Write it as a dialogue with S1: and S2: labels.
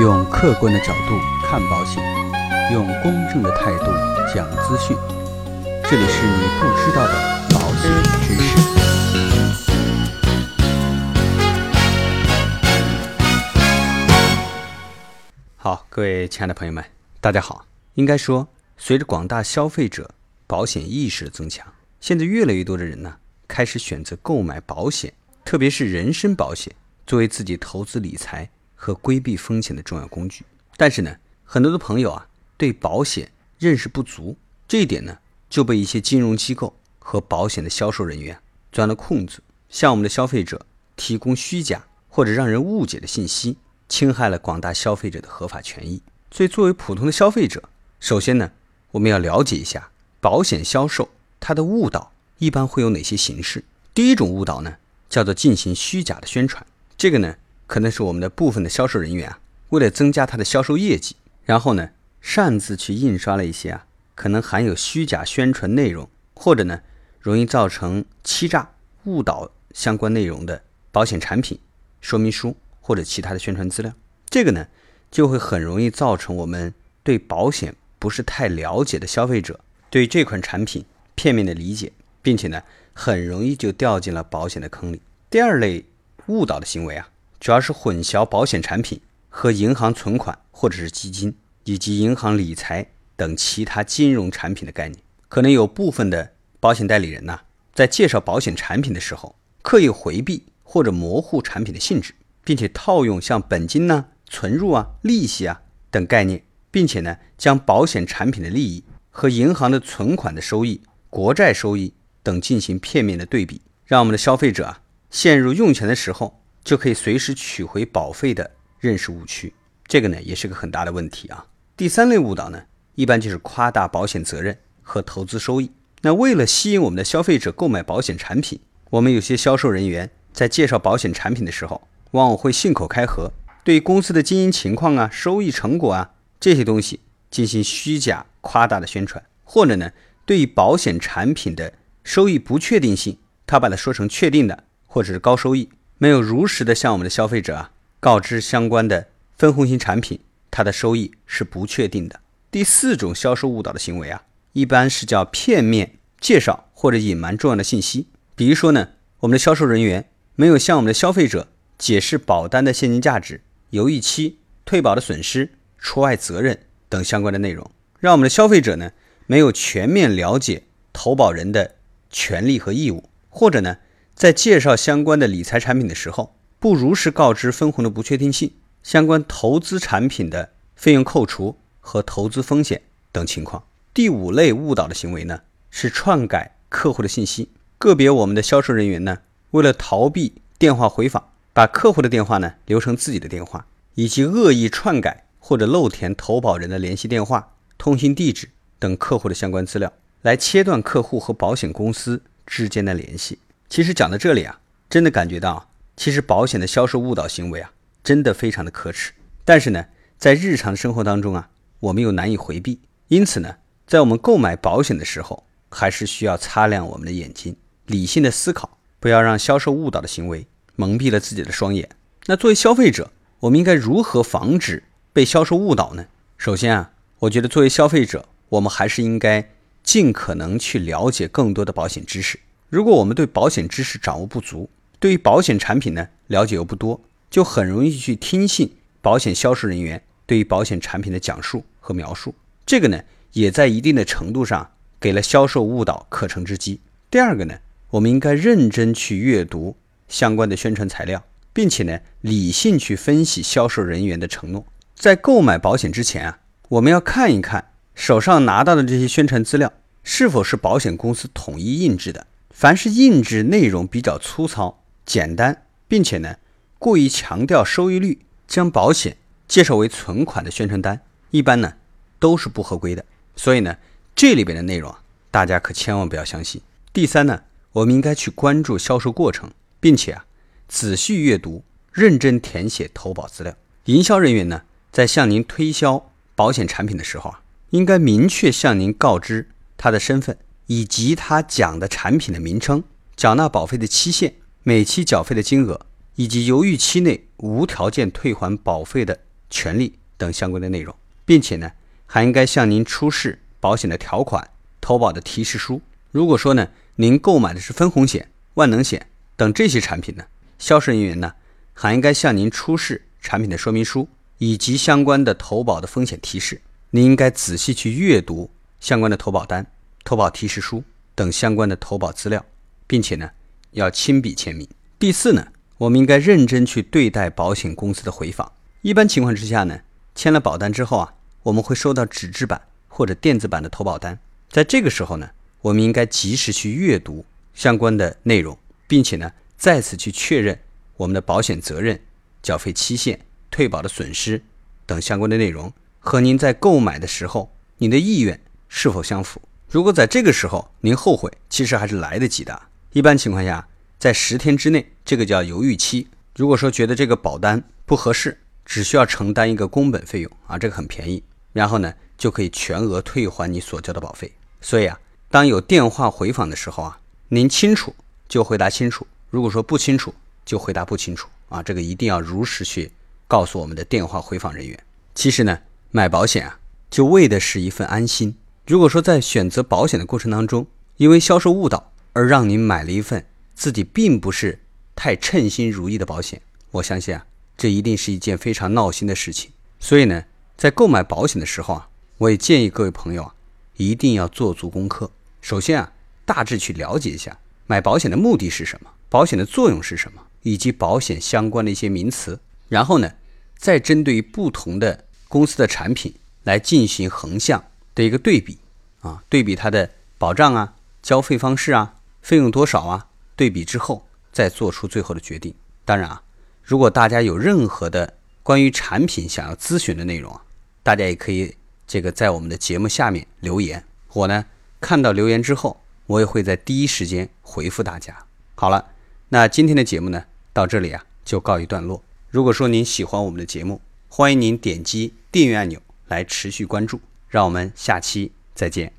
S1: 用客观的角度看保险，用公正的态度讲资讯。这里是你不知道的保险知识。好，各位亲爱的朋友们，大家好。应该说，随着广大消费者保险意识的增强，现在越来越多的人呢，开始选择购买保险，特别是人身保险，作为自己投资理财和规避风险的重要工具。但是呢，很多的朋友啊，对保险认识不足，这一点呢，就被一些金融机构和保险的销售人员钻了空子，向我们的消费者提供虚假或者让人误解的信息，侵害了广大消费者的合法权益。所以，作为普通的消费者，首先呢，我们要了解一下保险销售它的误导一般会有哪些形式。第一种误导呢，叫做进行虚假的宣传。这个呢，可能是我们的部分的销售人员啊，为了增加他的销售业绩，然后呢，擅自去印刷了一些啊，可能含有虚假宣传内容，或者呢，容易造成欺诈、误导相关内容的保险产品说明书或者其他的宣传资料。这个呢，就会很容易造成我们对保险不是太了解的消费者对这款产品片面的理解，并且呢，很容易就掉进了保险的坑里。第二类误导的行为啊，主要是混淆保险产品和银行存款或者是基金以及银行理财等其他金融产品的概念。可能有部分的保险代理人呐、在介绍保险产品的时候，刻意回避或者模糊产品的性质，并且套用像本金呐、存入啊、利息啊等概念，并且呢，将保险产品的利益和银行的存款的收益、国债收益等进行片面的对比，让我们的消费者啊陷入用钱的时候就可以随时取回保费的认识误区。这个呢，也是个很大的问题啊。第三类误导呢，一般就是夸大保险责任和投资收益。那为了吸引我们的消费者购买保险产品，我们有些销售人员在介绍保险产品的时候，往往会信口开河，对公司的经营情况啊、收益成果啊这些东西进行虚假夸大的宣传，或者呢，对于保险产品的收益不确定性，他把它说成确定的或者是高收益，没有如实的向我们的消费者啊告知相关的分红型产品它的收益是不确定的。第四种销售误导的行为啊，一般是叫片面介绍或者隐瞒重要的信息。比如说呢，我们的销售人员没有向我们的消费者解释保单的现金价值、犹豫期、退保的损失、除外责任等相关的内容，让我们的消费者呢没有全面了解投保人的权利和义务，或者呢，在介绍相关的理财产品的时候，不如实告知分红的不确定性、相关投资产品的费用扣除和投资风险等情况。第五类误导的行为呢，是篡改客户的信息。个别我们的销售人员呢，为了逃避电话回访，把客户的电话呢留成自己的电话，以及恶意篡改或者漏填投保人的联系电话、通信地址等客户的相关资料，来切断客户和保险公司之间的联系。其实讲到这里啊，真的感觉到，其实保险的销售误导行为啊，真的非常的可耻。但是呢，在日常生活当中啊，我们又难以回避，因此呢，在我们购买保险的时候，还是需要擦亮我们的眼睛，理性的思考，不要让销售误导的行为蒙蔽了自己的双眼。那作为消费者，我们应该如何防止被销售误导呢？首先啊，我觉得作为消费者，我们还是应该尽可能去了解更多的保险知识。如果我们对保险知识掌握不足，对于保险产品呢了解又不多，就很容易去听信保险销售人员对于保险产品的讲述和描述。这个呢，也在一定的程度上给了销售误导可乘之机。第二个呢，我们应该认真去阅读相关的宣传材料，并且呢，理性去分析销售人员的承诺。在购买保险之前啊，我们要看一看手上拿到的这些宣传资料是否是保险公司统一印制的。凡是印制内容比较粗糙、简单，并且呢过于强调收益率，将保险介绍为存款的宣传单，一般呢都是不合规的。所以呢，这里边的内容啊，大家可千万不要相信。第三呢，我们应该去关注销售过程，并且啊仔细阅读、认真填写投保资料。营销人员呢，在向您推销保险产品的时候啊，应该明确向您告知他的身份。以及他讲的产品的名称、缴纳保费的期限、每期缴费的金额，以及犹豫期内无条件退还保费的权利等相关的内容，并且呢，还应该向您出示保险的条款、投保的提示书。如果说呢，您购买的是分红险、万能险等这些产品呢，销售人员呢，还应该向您出示产品的说明书以及相关的投保的风险提示。您应该仔细去阅读相关的投保单、投保提示书等相关的投保资料，并且呢，要亲笔签名。第四呢，我们应该认真去对待保险公司的回访。一般情况之下呢，签了保单之后啊，我们会收到纸质版或者电子版的投保单。在这个时候呢，我们应该及时去阅读相关的内容，并且呢，再次去确认我们的保险责任、缴费期限、退保的损失等相关的内容。和您在购买的时候，您的意愿是否相符？如果在这个时候您后悔，其实还是来得及的。一般情况下，在十天之内，这个叫犹豫期。如果说觉得这个保单不合适，只需要承担一个工本费用啊，这个很便宜，然后呢就可以全额退还你所交的保费。所以啊，当有电话回访的时候啊，您清楚就回答清楚，如果说不清楚就回答不清楚啊，这个一定要如实去告诉我们的电话回访人员。其实呢。买保险啊，就为的是一份安心。如果说在选择保险的过程当中，因为销售误导而让您买了一份自己并不是太称心如意的保险，我相信啊，这一定是一件非常闹心的事情。所以呢，在购买保险的时候啊，我也建议各位朋友啊，一定要做足功课。首先啊，大致去了解一下买保险的目的是什么，保险的作用是什么，以及保险相关的一些名词。然后呢，再针对于不同的。公司的产品来进行横向的一个对比啊，对比它的保障啊、交费方式啊、费用多少啊，对比之后再做出最后的决定。当然啊，如果大家有任何的关于产品想要咨询的内容啊，大家也可以这个在我们的节目下面留言，我呢看到留言之后，我也会在第一时间回复大家。好了，那今天的节目呢到这里啊就告一段落。如果说您喜欢我们的节目，欢迎您点击订阅按钮来持续关注，让我们下期再见。